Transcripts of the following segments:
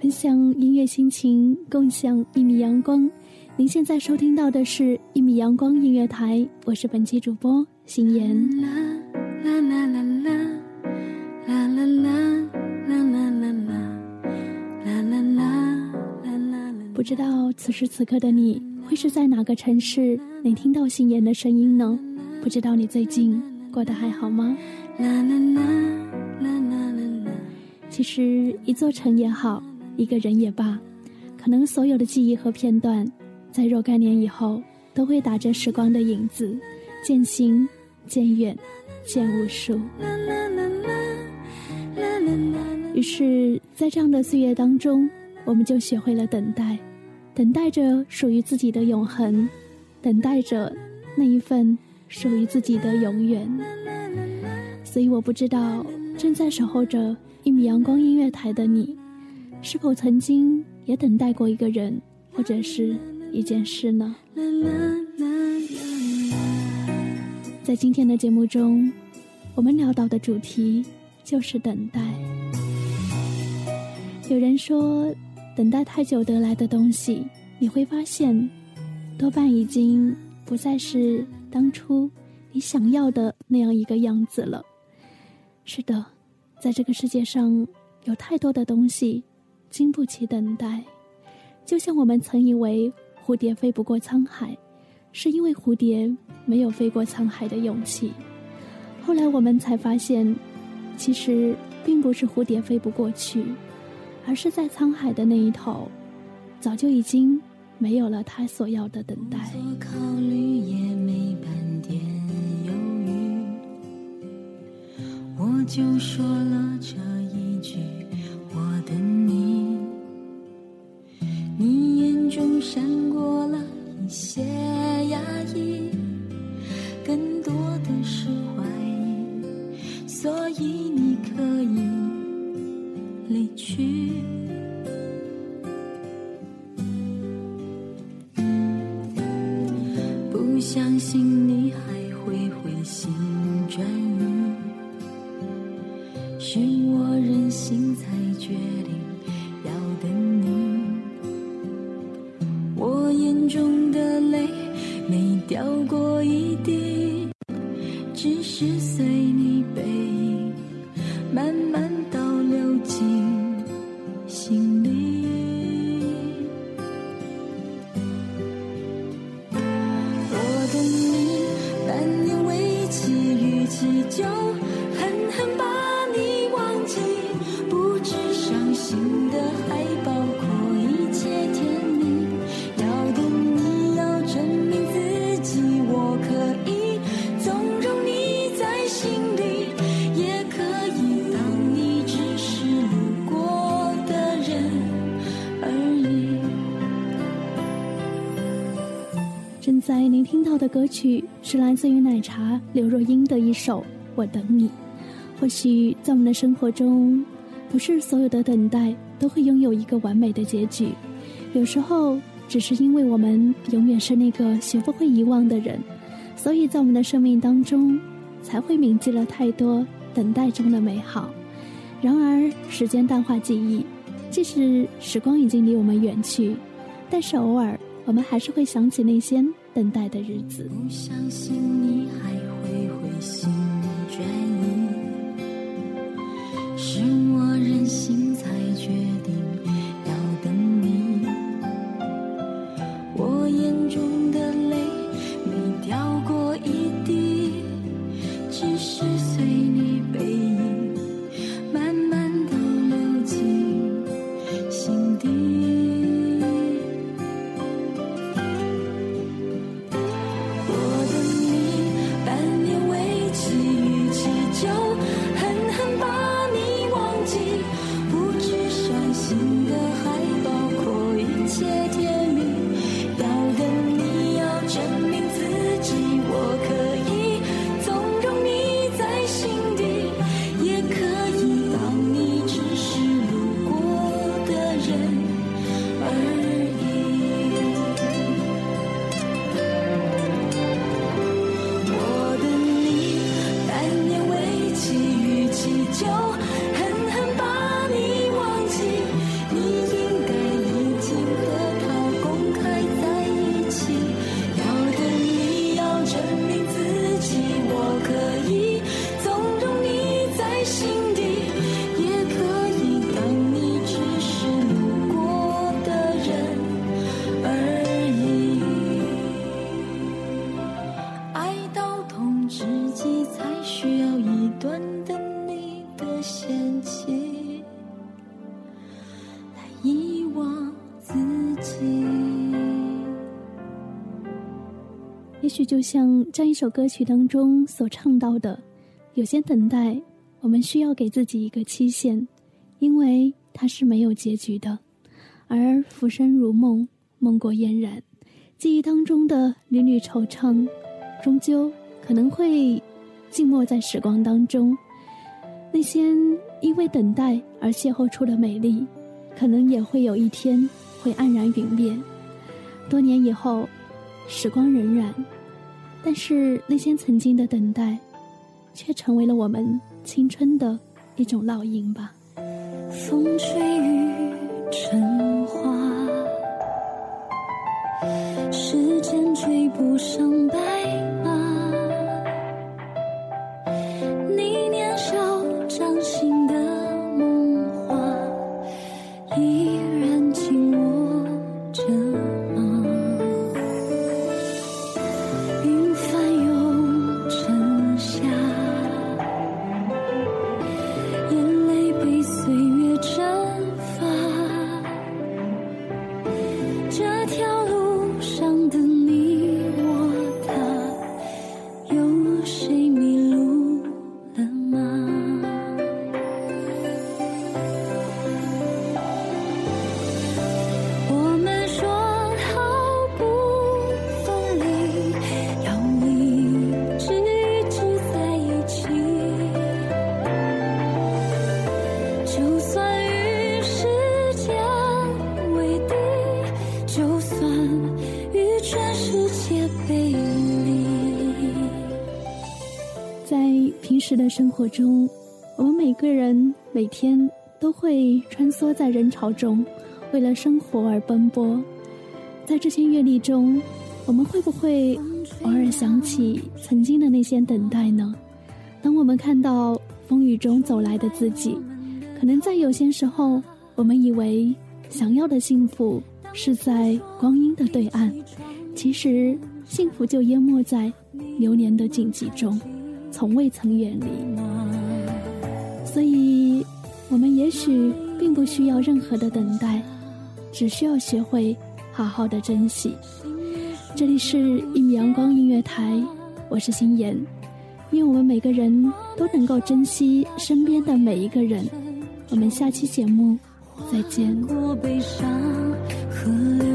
分享音乐心情，共享一米阳光。您现在收听到的是一米阳光音乐台，我是本期主播心妍。不知道此时此刻的你会是在哪个城市能听到心妍的声音呢？不知道你最近过得还好吗？其实一座城也好，一个人也罢，可能所有的记忆和片段，在若干年以后，都会打着时光的影子，渐行渐远，渐无数。于是，在这样的岁月当中，我们就学会了等待。等待着属于自己的永恒，等待着那一份属于自己的永远。所以我不知道正在守候着一米阳光音乐台的你，是否曾经也等待过一个人或者是一件事呢？在今天的节目中，我们聊到的主题就是等待。有人说。等待太久得来的东西，你会发现，多半已经不再是当初你想要的那样一个样子了。是的，在这个世界上，有太多的东西经不起等待。就像我们曾以为蝴蝶飞不过沧海，是因为蝴蝶没有飞过沧海的勇气。后来我们才发现，其实并不是蝴蝶飞不过去。而是在沧海的那一头，早就已经没有了他所要的等待。考虑也没半点犹豫，我就说了这一句：闪过了一些压抑，更多的是怀疑，所以你可以。离去，不相信你还会回心眼中的泪没掉过一滴，正在您听到的歌曲是来自于奶茶刘若英的一首《我等你》。或许在我们的生活中，不是所有的等待都会拥有一个完美的结局，有时候只是因为我们永远是那个学不会遗忘的人，所以在我们的生命当中，才会铭记了太多等待中的美好。然而，时间淡化记忆，即使时光已经离我们远去，但是偶尔，我们还是会想起那些等待的日子。不相信你还会回心转意，是我任性你，也许就像这一首歌曲当中所唱到的，有些等待，我们需要给自己一个期限，因为它是没有结局的。而浮生如梦，梦过嫣然，记忆当中的缕缕惆怅，终究可能会静默在时光当中。那些因为等待而邂逅出的美丽，可能也会有一天会黯然陨灭。多年以后，时光荏苒，但是那些曾经的等待，却成为了我们青春的一种烙印吧。风吹雨成花，时间追不上白与全世界背离。在平时的生活中，我们每个人每天都会穿梭在人潮中，为了生活而奔波。在这些阅历中，我们会不会偶尔想起曾经的那些等待呢？当我们看到风雨中走来的自己，可能在有些时候，我们以为想要的幸福是在光阴的对岸，其实幸福就淹没在流年的荆棘中，从未曾远离。所以，我们也许并不需要任何的等待，只需要学会好好的珍惜。这里是一米阳光音乐台，我是心妍，愿我们每个人都能够珍惜身边的每一个人。我们下期节目再见。可怜。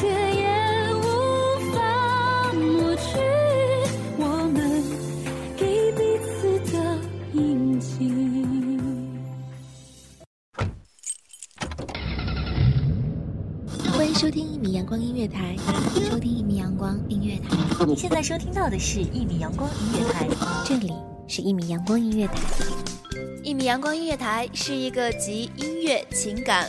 却也无法抹去我们给彼此的。欢迎收听一米阳光音乐台，收听一米阳光音乐台，您现在收听到的是一米阳光音乐台，这里是一米阳光音乐台，一米阳光音乐台是一个集音乐、情感。